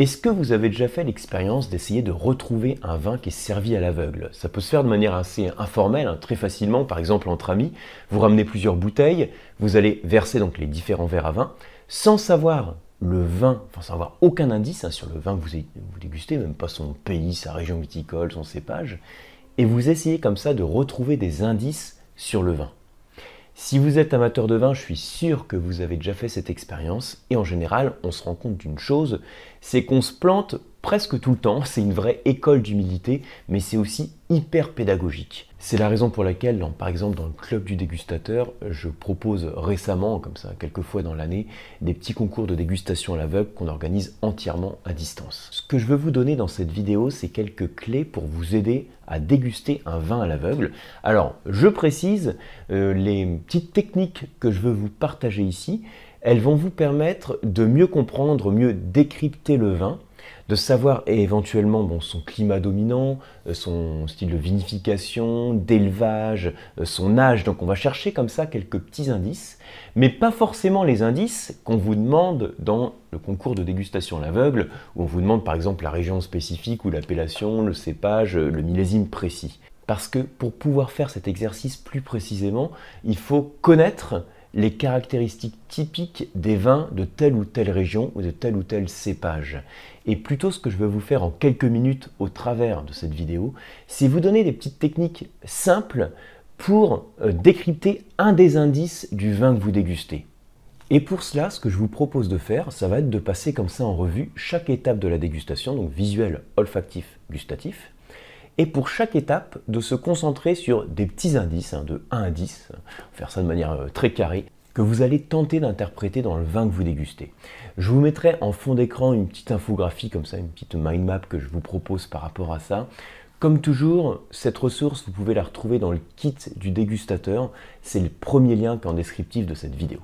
Est-ce que vous avez déjà fait l'expérience d'essayer de retrouver un vin qui est servi à l'aveugle? Ça peut se faire de manière assez informelle, hein, très facilement, par exemple entre amis. Vous ramenez plusieurs bouteilles, vous allez verser donc les différents verres à vin, sans savoir le vin, sans avoir aucun indice hein, sur le vin que vous dégustez, même pas son pays, sa région viticole, son cépage, et vous essayez comme ça de retrouver des indices sur le vin. Si vous êtes amateur de vin, je suis sûr que vous avez déjà fait cette expérience et en général, on se rend compte d'une chose, c'est qu'on se plante presque tout le temps, c'est une vraie école d'humilité, mais c'est aussi hyper pédagogique. C'est la raison pour laquelle, par exemple, dans le club du dégustateur, je propose récemment, comme ça, quelques fois dans l'année, des petits concours de dégustation à l'aveugle qu'on organise entièrement à distance. Ce que je veux vous donner dans cette vidéo, c'est quelques clés pour vous aider à déguster un vin à l'aveugle. Alors, je précise, euh, les petites techniques que je veux vous partager ici, elles vont vous permettre de mieux comprendre, mieux décrypter le vin, de savoir éventuellement son climat dominant, euh, son style de vinification, d'élevage, euh, son âge. Donc on va chercher comme ça quelques petits indices, mais pas forcément les indices qu'on vous demande dans le concours de dégustation l'aveugle, où on vous demande par exemple la région spécifique ou l'appellation, le cépage, le millésime précis. Parce que pour pouvoir faire cet exercice plus précisément, il faut connaître les caractéristiques typiques des vins de telle ou telle région ou de tel ou tel cépage. Et plutôt ce que je vais vous faire en quelques minutes au travers de cette vidéo, c'est vous donner des petites techniques simples pour euh, décrypter un des indices du vin que vous dégustez. Et pour cela, ce que je vous propose de faire, ça va être de passer comme ça en revue chaque étape de la dégustation, donc visuel, olfactif, gustatif, et pour chaque étape de se concentrer sur des petits indices, hein, de 1 à 10, faire ça de manière euh, très carrée, que vous allez tenter d'interpréter dans le vin que vous dégustez. Je vous mettrai en fond d'écran une petite infographie comme ça, une petite mind map que je vous propose par rapport à ça. Comme toujours, cette ressource, vous pouvez la retrouver dans le kit du dégustateur. C'est le premier lien qui est en descriptif de cette vidéo.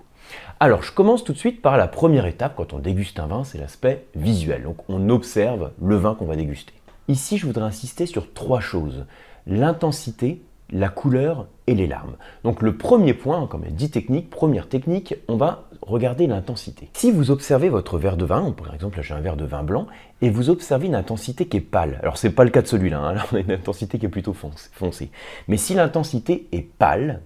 Alors, je commence tout de suite par la première étape quand on déguste un vin, c'est l'aspect visuel. Donc, on observe le vin qu'on va déguster. Ici, je voudrais insister sur trois choses. L'intensité, la couleur et les larmes. Donc le premier point, comme dit technique, première technique, on va regarder l'intensité. Si vous observez votre verre de vin, par exemple j'ai un verre de vin blanc, et vous observez une intensité qui est pâle, alors c'est pas le cas de celui-là, hein, là on a une intensité qui est plutôt foncée, mais si l'intensité est pâle,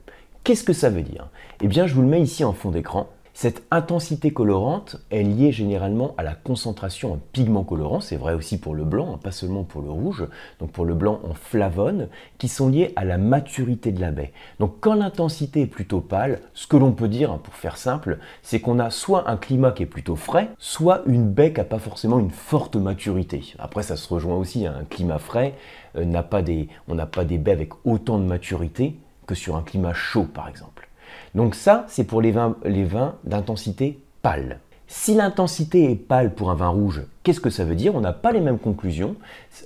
qu'est-ce que ça veut dire? Eh bien je vous le mets ici en fond d'écran, cette intensité colorante est liée généralement à la concentration en pigments colorants, c'est vrai aussi pour le blanc, hein, pas seulement pour le rouge, donc pour le blanc en flavone, qui sont liés à la maturité de la baie. Donc quand l'intensité est plutôt pâle, ce que l'on peut dire, hein, pour faire simple, c'est qu'on a soit un climat qui est plutôt frais, soit une baie qui n'a pas forcément une forte maturité. Après ça se rejoint aussi, hein, un climat frais, euh, on n'a pas des baies avec autant de maturité que sur un climat chaud par exemple. Donc ça, c'est pour les vins, d'intensité pâle. Si l'intensité est pâle pour un vin rouge, qu'est-ce que ça veut dire? On n'a pas les mêmes conclusions.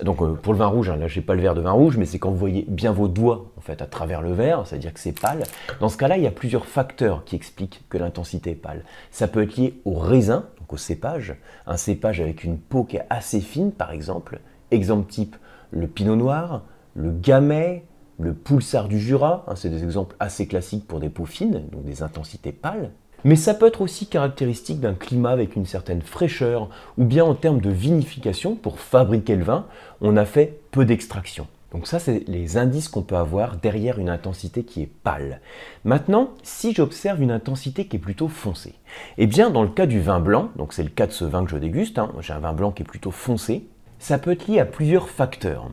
Donc euh, pour le vin rouge, hein, là j'ai pas le verre de vin rouge, mais c'est quand vous voyez bien vos doigts en fait à travers le verre, c'est-à-dire que c'est pâle. Dans ce cas-là, il y a plusieurs facteurs qui expliquent que l'intensité est pâle. Ça peut être lié au raisin, donc au cépage, un cépage avec une peau qui est assez fine par exemple. Exemple type le pinot noir, le gamay, le pulsar du Jura, hein, c'est des exemples assez classiques pour des peaux fines, donc des intensités pâles. Mais ça peut être aussi caractéristique d'un climat avec une certaine fraîcheur, ou bien en termes de vinification, pour fabriquer le vin, on a fait peu d'extraction. Donc ça, c'est les indices qu'on peut avoir derrière une intensité qui est pâle. Maintenant, si j'observe une intensité qui est plutôt foncée, eh bien dans le cas du vin blanc, donc c'est le cas de ce vin que je déguste, hein, j'ai un vin blanc qui est plutôt foncé, ça peut être lié à plusieurs facteurs.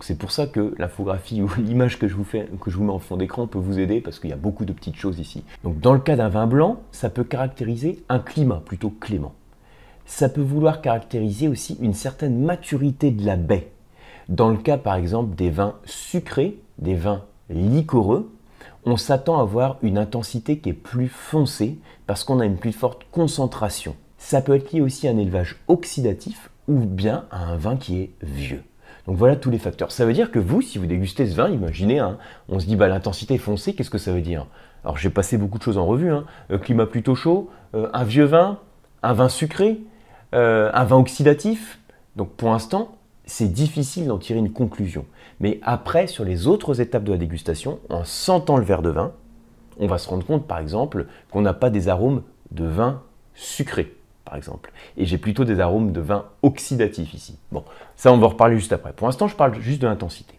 C'est pour ça que l'infographie ou l'image que je vous fais, que je vous mets en fond d'écran peut vous aider parce qu'il y a beaucoup de petites choses ici. Dans le cas d'un vin blanc, ça peut caractériser un climat plutôt clément. Ça peut vouloir caractériser aussi une certaine maturité de la baie. Dans le cas par exemple des vins sucrés, des vins liquoreux, on s'attend à avoir une intensité qui est plus foncée parce qu'on a une plus forte concentration. Ça peut être lié aussi à un élevage oxydatif ou bien à un vin qui est vieux. Donc voilà tous les facteurs. Ça veut dire que vous, si vous dégustez ce vin, imaginez, hein, on se dit bah, l'intensité foncée, qu'est-ce que ça veut dire? Alors j'ai passé beaucoup de choses en revue. Hein. Euh, climat plutôt chaud, euh, un vieux vin, un vin sucré, euh, un vin oxydatif. Donc pour l'instant, c'est difficile d'en tirer une conclusion. Mais après, sur les autres étapes de la dégustation, en sentant le verre de vin, on va se rendre compte par exemple qu'on n'a pas des arômes de vin sucré. Par exemple. Et j'ai plutôt des arômes de vin oxydatif ici. Bon, ça on va en reparler juste après. Pour l'instant, je parle juste de l'intensité.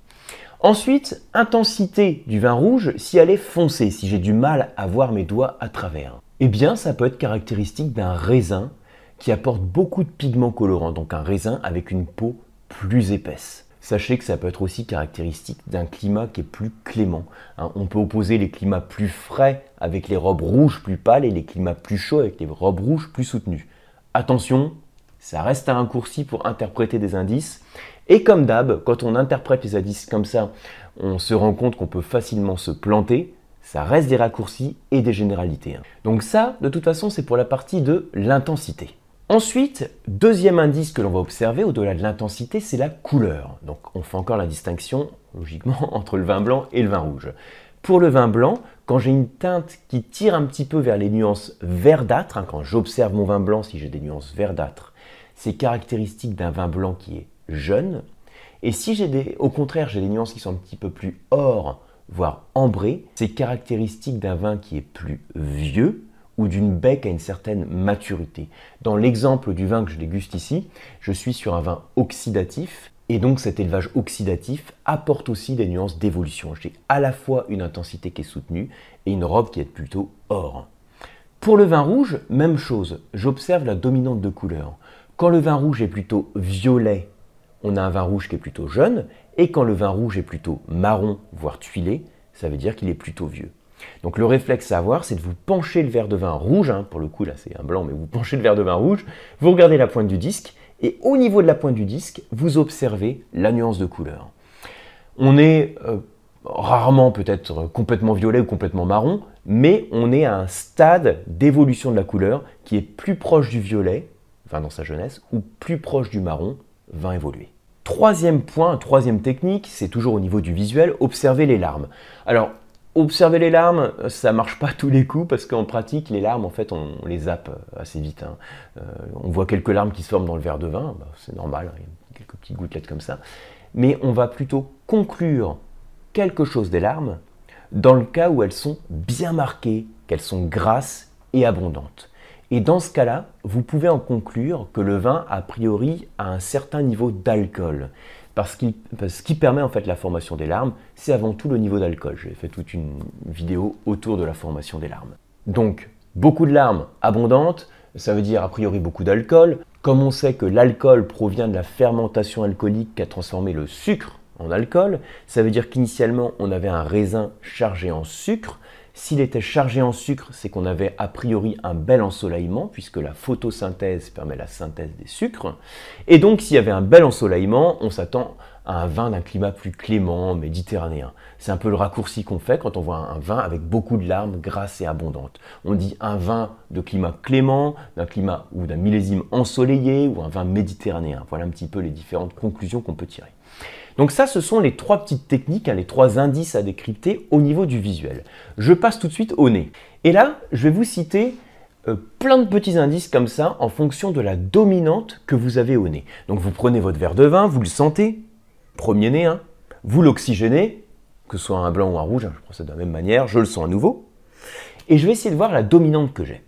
Ensuite, intensité du vin rouge si elle est foncée, si j'ai du mal à voir mes doigts à travers. Eh bien, ça peut être caractéristique d'un raisin qui apporte beaucoup de pigments colorants, donc un raisin avec une peau plus épaisse. Sachez que ça peut être aussi caractéristique d'un climat qui est plus clément. Hein. on peut opposer les climats plus frais avec les robes rouges plus pâles et les climats plus chauds avec les robes rouges plus soutenues. Attention, ça reste un raccourci pour interpréter des indices. Et comme d'hab, quand on interprète les indices comme ça, on se rend compte qu'on peut facilement se planter. Ça reste des raccourcis et des généralités. Hein. Donc ça, de toute façon, c'est pour la partie de l'intensité. Ensuite, deuxième indice que l'on va observer au-delà de l'intensité, c'est la couleur. Donc on fait encore la distinction, logiquement, entre le vin blanc et le vin rouge. Pour le vin blanc, quand j'ai une teinte qui tire un petit peu vers les nuances verdâtres, hein, quand j'observe mon vin blanc, si j'ai des nuances verdâtres, c'est caractéristique d'un vin blanc qui est jeune. Et si j'ai des, au contraire, j'ai des nuances qui sont un petit peu plus or, voire ambrées, c'est caractéristique d'un vin qui est plus vieux, ou d'une bec à une certaine maturité. Dans l'exemple du vin que je déguste ici, je suis sur un vin oxydatif et donc cet élevage oxydatif apporte aussi des nuances d'évolution. J'ai à la fois une intensité qui est soutenue et une robe qui est plutôt or. Pour le vin rouge, même chose, j'observe la dominante de couleur. Quand le vin rouge est plutôt violet, on a un vin rouge qui est plutôt jeune, et quand le vin rouge est plutôt marron, voire tuilé, ça veut dire qu'il est plutôt vieux. Donc le réflexe à avoir, c'est de vous pencher le verre de vin rouge, hein, pour le coup là c'est un blanc, mais vous penchez le verre de vin rouge, vous regardez la pointe du disque, et au niveau de la pointe du disque, vous observez la nuance de couleur. On est euh, rarement peut-être complètement violet ou complètement marron, mais on est à un stade d'évolution de la couleur qui est plus proche du violet, vin dans sa jeunesse, ou plus proche du marron, vin évolué. Troisième point, troisième technique, c'est toujours au niveau du visuel, observer les larmes. Alors, Observer les larmes, ça marche pas tous les coups parce qu'en pratique, les larmes, en fait, on, les zappe assez vite. Hein. Euh, on voit quelques larmes qui se forment dans le verre de vin, bah, c'est normal, a quelques petites gouttelettes comme ça. Mais on va plutôt conclure quelque chose des larmes dans le cas où elles sont bien marquées, qu'elles sont grasses et abondantes. Et dans ce cas-là, vous pouvez en conclure que le vin, a priori, a un certain niveau d'alcool. Parce, ce qui permet en fait la formation des larmes, c'est avant tout le niveau d'alcool. J'ai fait toute une vidéo autour de la formation des larmes. Donc, beaucoup de larmes abondantes, ça veut dire a priori beaucoup d'alcool. Comme on sait que l'alcool provient de la fermentation alcoolique qui a transformé le sucre en alcool, ça veut dire qu'initialement on avait un raisin chargé en sucre, s'il était chargé en sucre, c'est qu'on avait a priori un bel ensoleillement, puisque la photosynthèse permet la synthèse des sucres. Et donc, s'il y avait un bel ensoleillement, on s'attend à un vin d'un climat plus clément, méditerranéen. C'est un peu le raccourci qu'on fait quand on voit un vin avec beaucoup de larmes grasses et abondantes. On dit un vin de climat clément, d'un climat ou d'un millésime ensoleillé, ou un vin méditerranéen. Voilà un petit peu les différentes conclusions qu'on peut tirer. Donc ça, ce sont les trois petites techniques, hein, les trois indices à décrypter au niveau du visuel. Je passe tout de suite au nez. Et là, je vais vous citer euh, plein de petits indices comme ça en fonction de la dominante que vous avez au nez. Donc vous prenez votre verre de vin, vous le sentez, premier nez, hein, vous l'oxygénez, que ce soit un blanc ou un rouge, hein, je procède de la même manière, je le sens à nouveau, et je vais essayer de voir la dominante que j'ai.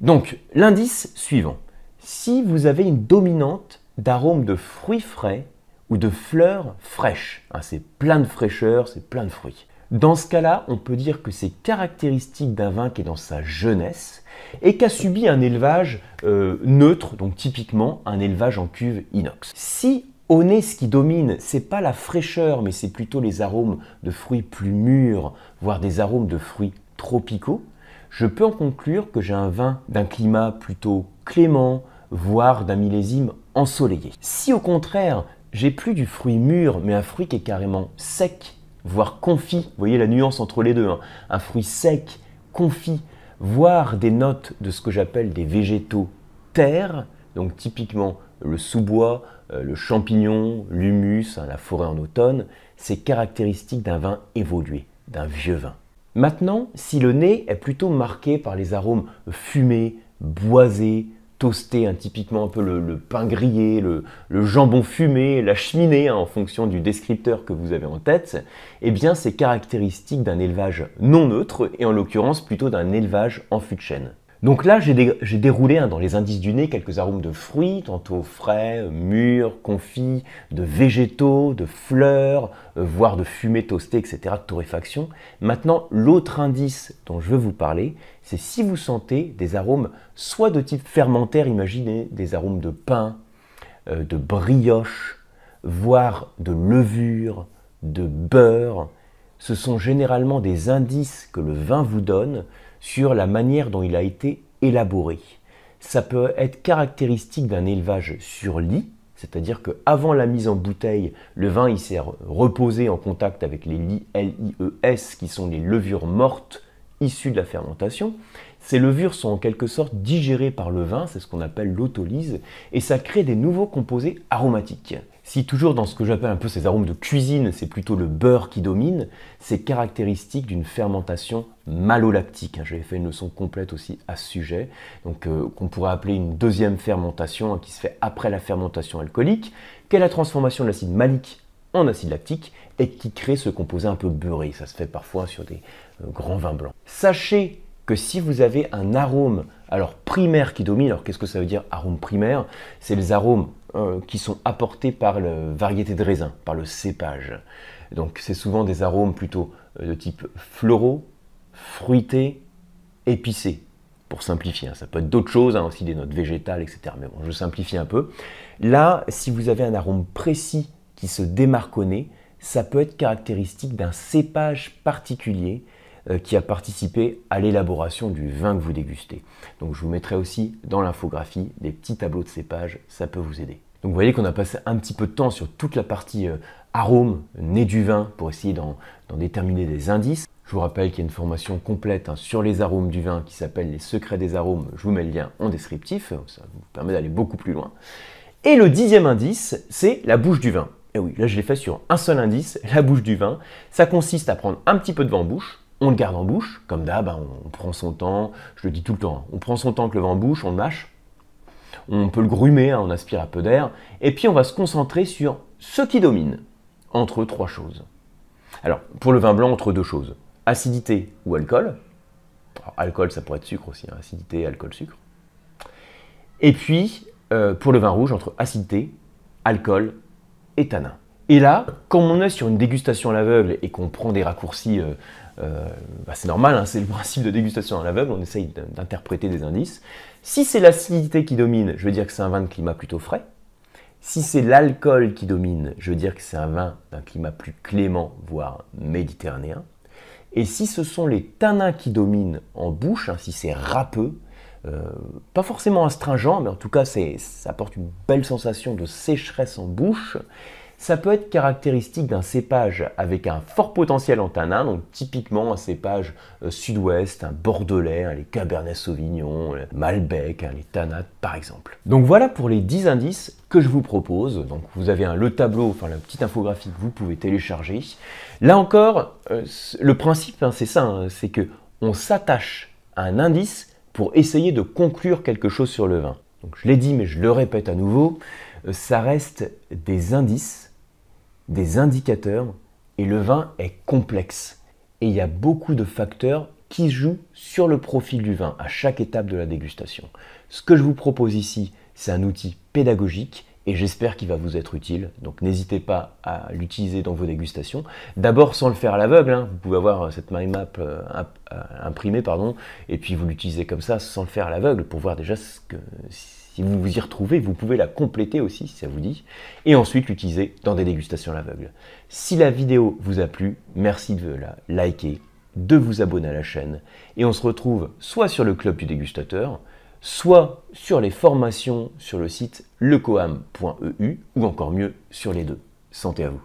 Donc l'indice suivant, si vous avez une dominante d'arôme de fruits frais, ou de fleurs fraîches. Hein, c'est plein de fraîcheur, c'est plein de fruits. Dans ce cas-là, on peut dire que c'est caractéristique d'un vin qui est dans sa jeunesse et qui a subi un élevage euh, neutre, donc typiquement un élevage en cuve inox. Si au nez, ce qui domine, c'est pas la fraîcheur, mais c'est plutôt les arômes de fruits plus mûrs, voire des arômes de fruits tropicaux, je peux en conclure que j'ai un vin d'un climat plutôt clément, voire d'un millésime ensoleillé. Si au contraire, j'ai plus du fruit mûr, mais un fruit qui est carrément sec, voire confit. Vous voyez la nuance entre les deux. Hein. Un fruit sec, confit, voire des notes de ce que j'appelle des végétaux terre, donc typiquement le sous-bois, euh, le champignon, l'humus, hein, la forêt en automne, c'est caractéristique d'un vin évolué, d'un vieux vin. Maintenant, si le nez est plutôt marqué par les arômes fumés, boisés, toasté, hein, typiquement un peu le, pain grillé, le, jambon fumé, la cheminée, hein, en fonction du descripteur que vous avez en tête, eh bien c'est caractéristique d'un élevage non neutre, et en l'occurrence plutôt d'un élevage en fût de chêne. Donc là, j'ai déroulé hein, dans les indices du nez quelques arômes de fruits, tantôt frais, mûrs, confits, de végétaux, de fleurs, euh, voire de fumée toastée, etc., de torréfaction. Maintenant, l'autre indice dont je veux vous parler, c'est si vous sentez des arômes soit de type fermentaire, imaginez des arômes de pain, euh, de brioche, voire de levure, de beurre. Ce sont généralement des indices que le vin vous donne sur la manière dont il a été élaboré. Ça peut être caractéristique d'un élevage sur lit, c'est-à-dire qu'avant la mise en bouteille, le vin il s'est reposé en contact avec les LIES, qui sont les levures mortes issues de la fermentation. Ces levures sont en quelque sorte digérées par le vin, c'est ce qu'on appelle l'autolyse, et ça crée des nouveaux composés aromatiques. Si toujours dans ce que j'appelle un peu ces arômes de cuisine, c'est plutôt le beurre qui domine, c'est caractéristique d'une fermentation malolactique. Hein. J'avais fait une leçon complète aussi à ce sujet, donc euh, qu'on pourrait appeler une deuxième fermentation hein, qui se fait après la fermentation alcoolique, qui est la transformation de l'acide malique en acide lactique et qui crée ce composé un peu beurré? Ça se fait parfois sur des euh, grands vins blancs. Sachez que si vous avez un arôme alors primaire qui domine, alors qu'est-ce que ça veut dire arôme primaire? C'est les arômes euh, qui sont apportés par la variété de raisin, par le cépage. Donc c'est souvent des arômes plutôt euh, de type floraux, fruités, épicés, pour simplifier. Hein. Ça peut être d'autres choses, hein, aussi des notes végétales, etc. Mais bon, je simplifie un peu. Là, si vous avez un arôme précis qui se démarque au nez, ça peut être caractéristique d'un cépage particulier qui a participé à l'élaboration du vin que vous dégustez. Donc je vous mettrai aussi dans l'infographie des petits tableaux de cépage, ça peut vous aider. Donc vous voyez qu'on a passé un petit peu de temps sur toute la partie euh, arôme, du vin, pour essayer d'en déterminer des indices. Je vous rappelle qu'il y a une formation complète hein, sur les arômes du vin qui s'appelle Les secrets des arômes. Je vous mets le lien en descriptif, ça vous permet d'aller beaucoup plus loin. Et le dixième indice, c'est la bouche du vin. Et oui, là je l'ai fait sur un seul indice, la bouche du vin. Ça consiste à prendre un petit peu de vin en bouche, on le garde en bouche, comme d'hab, hein, on prend son temps, je le dis tout le temps, hein. on prend son temps avec le vent en bouche, on le mâche, on peut le grumer, hein, on aspire un peu d'air, et puis on va se concentrer sur ce qui domine entre trois choses. Alors, pour le vin blanc, entre deux choses, acidité ou alcool, alcool ça pourrait être sucre aussi, acidité, alcool, sucre, et puis euh, pour le vin rouge, entre acidité, alcool et tanin. Et là, comme on est sur une dégustation à l'aveugle et qu'on prend des raccourcis euh, euh, bah, c'est normal, hein, c'est le principe de dégustation à l'aveugle, on essaye d'interpréter des indices. Si c'est l'acidité qui domine, je veux dire que c'est un vin de climat plutôt frais. Si c'est l'alcool qui domine, je veux dire que c'est un vin d'un climat plus clément, voire méditerranéen. Et si ce sont les tanins qui dominent en bouche, hein, si c'est râpeux, euh, pas forcément astringent, mais en tout cas ça apporte une belle sensation de sécheresse en bouche, ça peut être caractéristique d'un cépage avec un fort potentiel en tanin, donc typiquement un cépage euh, sud-ouest, un bordelais, les cabernet sauvignon, malbec, les tannats par exemple. Donc voilà pour les 10 indices que je vous propose. Donc vous avez le tableau, enfin la petite infographie que vous pouvez télécharger. Là encore, euh, le principe hein, c'est ça, hein, c'est que on s'attache à un indice pour essayer de conclure quelque chose sur le vin. Donc je l'ai dit mais je le répète à nouveau, euh, ça reste des indices des indicateurs et le vin est complexe. Et il y a beaucoup de facteurs qui jouent sur le profil du vin à chaque étape de la dégustation. Ce que je vous propose ici, c'est un outil pédagogique et j'espère qu'il va vous être utile. Donc n'hésitez pas à l'utiliser dans vos dégustations. D'abord sans le faire à l'aveugle, hein. vous pouvez avoir cette mind map euh, euh, imprimée pardon, et puis vous l'utilisez comme ça sans le faire à l'aveugle pour voir déjà ce que si vous vous y retrouvez, vous pouvez la compléter aussi si ça vous dit, et ensuite l'utiliser dans des dégustations à l'aveugle. Si la vidéo vous a plu, merci de la liker, de vous abonner à la chaîne, et on se retrouve soit sur le club du dégustateur, soit sur les formations sur le site lecoam.eu, ou encore mieux sur les deux. Santé à vous